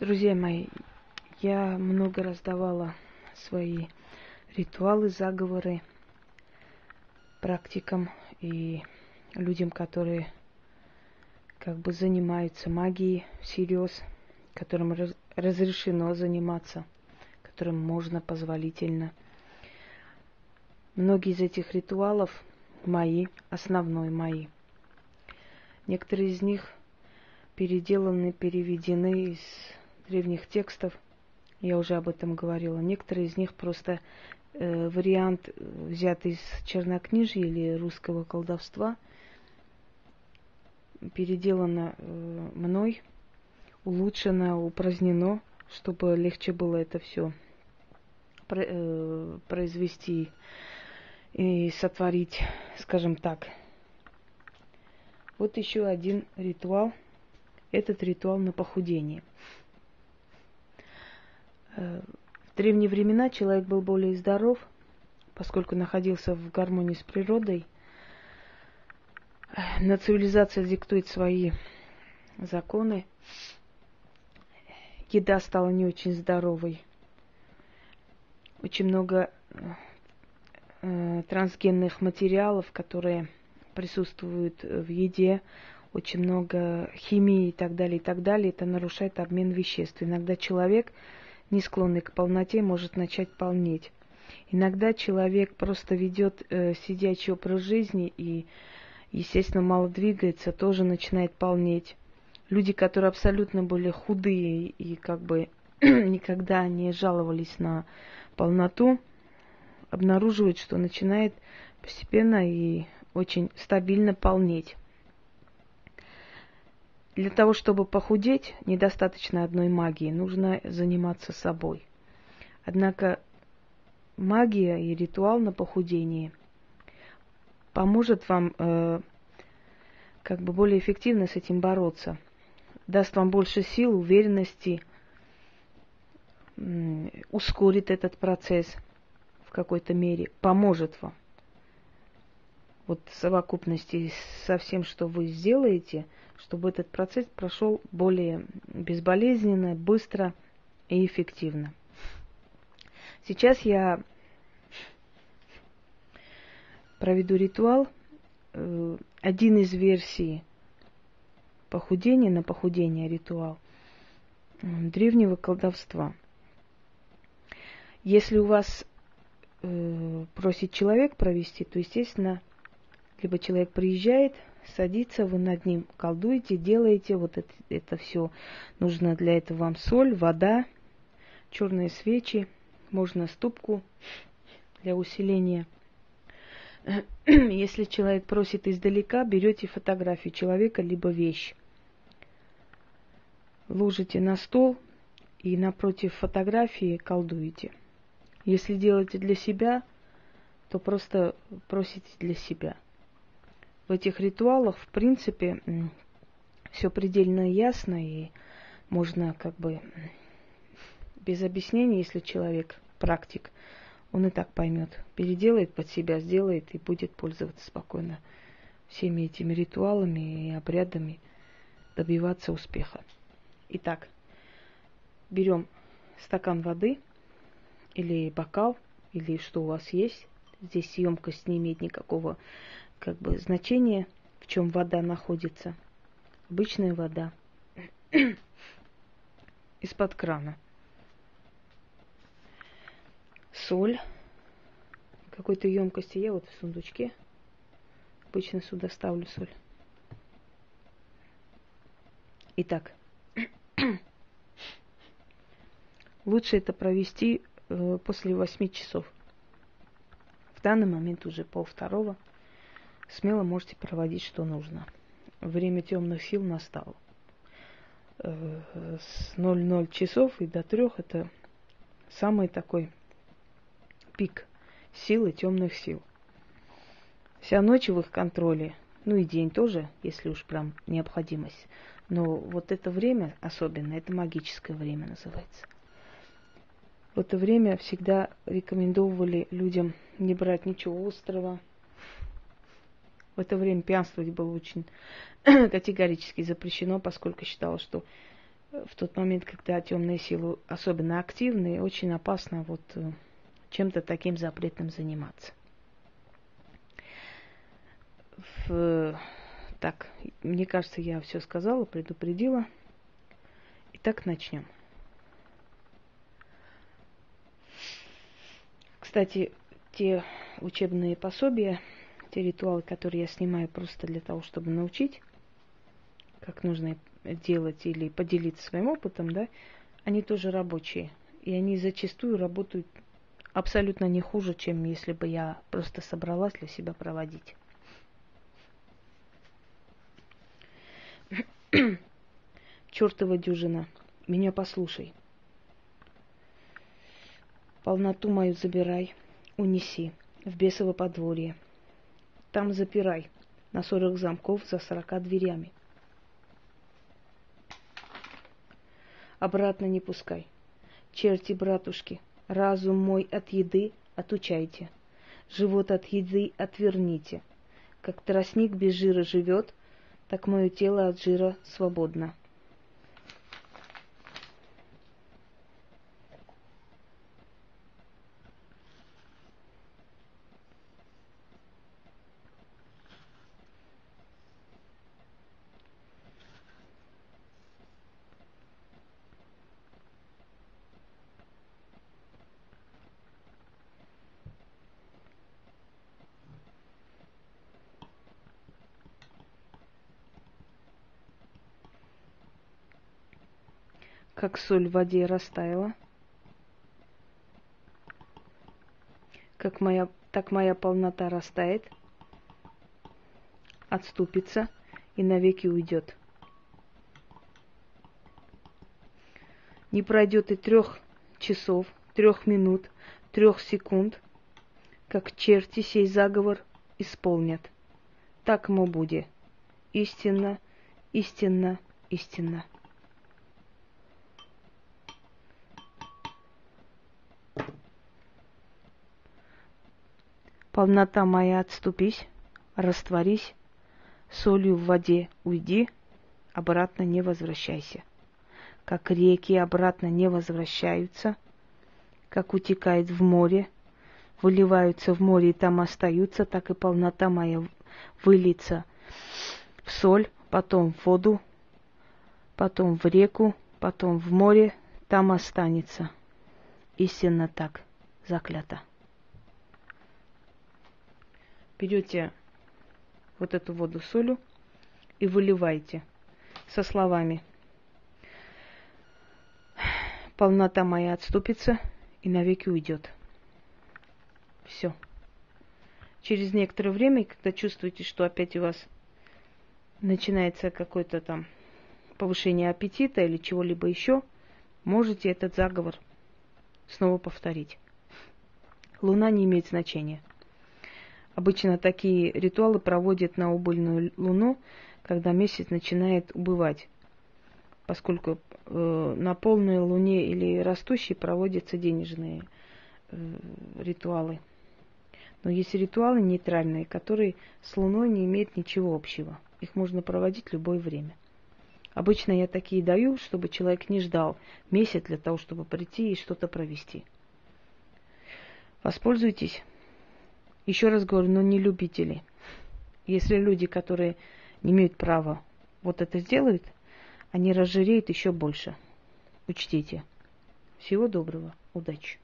Друзья мои, я много раз давала свои ритуалы, заговоры практикам и людям, которые как бы занимаются магией всерьез, которым раз, разрешено заниматься, которым можно позволительно. Многие из этих ритуалов мои, основной мои. Некоторые из них переделаны, переведены из древних текстов. Я уже об этом говорила. Некоторые из них просто э, вариант э, взят из чернокнижья или русского колдовства, переделано э, мной, улучшено, упразднено, чтобы легче было это все э, произвести и сотворить, скажем так. Вот еще один ритуал. Этот ритуал на похудение. Э, в древние времена человек был более здоров, поскольку находился в гармонии с природой. Но цивилизация диктует свои законы. Еда стала не очень здоровой. Очень много э, трансгенных материалов, которые присутствуют в еде, очень много химии и так далее, и так далее. Это нарушает обмен веществ. Иногда человек не склонный к полноте, может начать полнеть. Иногда человек просто ведет э, сидячий образ жизни и, естественно, мало двигается, тоже начинает полнеть. Люди, которые абсолютно были худые и как бы никогда не жаловались на полноту, обнаруживают, что начинает постепенно и очень стабильно полнеть. Для того, чтобы похудеть, недостаточно одной магии, нужно заниматься собой. Однако магия и ритуал на похудение поможет вам э, как бы более эффективно с этим бороться, даст вам больше сил, уверенности, э, ускорит этот процесс в какой-то мере, поможет вам. Вот в совокупности со всем, что вы сделаете – чтобы этот процесс прошел более безболезненно, быстро и эффективно. Сейчас я проведу ритуал. Э, один из версий похудения на похудение ритуал древнего колдовства. Если у вас э, просит человек провести, то, естественно, либо человек приезжает, садится, вы над ним колдуете, делаете вот это, это все. Нужно для этого вам соль, вода, черные свечи, можно ступку для усиления. Если человек просит издалека, берете фотографию человека либо вещь. Ложите на стол и напротив фотографии колдуете. Если делаете для себя, то просто просите для себя – в этих ритуалах, в принципе, все предельно ясно и можно как бы без объяснений, если человек практик, он и так поймет, переделает под себя, сделает и будет пользоваться спокойно всеми этими ритуалами и обрядами, добиваться успеха. Итак, берем стакан воды или бокал, или что у вас есть. Здесь емкость не имеет никакого как бы значение, в чем вода находится. Обычная вода из-под крана. Соль какой-то емкости. Я вот в сундучке обычно сюда ставлю соль. Итак, лучше это провести э, после 8 часов. В данный момент уже пол второго – смело можете проводить, что нужно. Время темных сил настало. Э, с 00 часов и до 3 это самый такой пик силы темных сил. Вся ночь в их контроле, ну и день тоже, если уж прям необходимость. Но вот это время особенно, это магическое время называется. В это время всегда рекомендовали людям не брать ничего острого, в это время пьянствовать было очень категорически запрещено, поскольку считалось, что в тот момент, когда темные силы особенно активны, очень опасно вот э, чем-то таким запретным заниматься. В... Так, мне кажется, я все сказала, предупредила. Итак, начнем. Кстати, те учебные пособия, те ритуалы, которые я снимаю просто для того, чтобы научить, как нужно делать или поделиться своим опытом, да, они тоже рабочие. И они зачастую работают абсолютно не хуже, чем если бы я просто собралась для себя проводить. Чертова дюжина, меня послушай. Полноту мою забирай, унеси в бесово подворье. Там запирай на сорок замков за сорока дверями. Обратно не пускай. Черти, братушки, разум мой от еды отучайте. Живот от еды отверните. Как тростник без жира живет, так мое тело от жира свободно. Как соль в воде растаяла, как моя, так моя полнота растает, отступится и навеки уйдет. Не пройдет и трех часов, трех минут, трех секунд, как черти сей заговор исполнят. Так ему будет. Истинно, истинно, истинно. Полнота моя отступись, растворись, солью в воде уйди, обратно не возвращайся. Как реки обратно не возвращаются, как утекает в море, выливаются в море и там остаются, так и полнота моя выльется в соль, потом в воду, потом в реку, потом в море, там останется. Истинно так заклято берете вот эту воду солью и выливаете со словами «Полнота моя отступится и навеки уйдет». Все. Через некоторое время, когда чувствуете, что опять у вас начинается какое-то там повышение аппетита или чего-либо еще, можете этот заговор снова повторить. Луна не имеет значения. Обычно такие ритуалы проводят на убыльную луну, когда месяц начинает убывать, поскольку э, на полной луне или растущей проводятся денежные э, ритуалы. Но есть ритуалы нейтральные, которые с луной не имеют ничего общего. Их можно проводить в любое время. Обычно я такие даю, чтобы человек не ждал месяц для того, чтобы прийти и что-то провести. Воспользуйтесь. Еще раз говорю, но не любители. Если люди, которые не имеют права вот это сделают, они разжиреют еще больше. Учтите. Всего доброго. Удачи.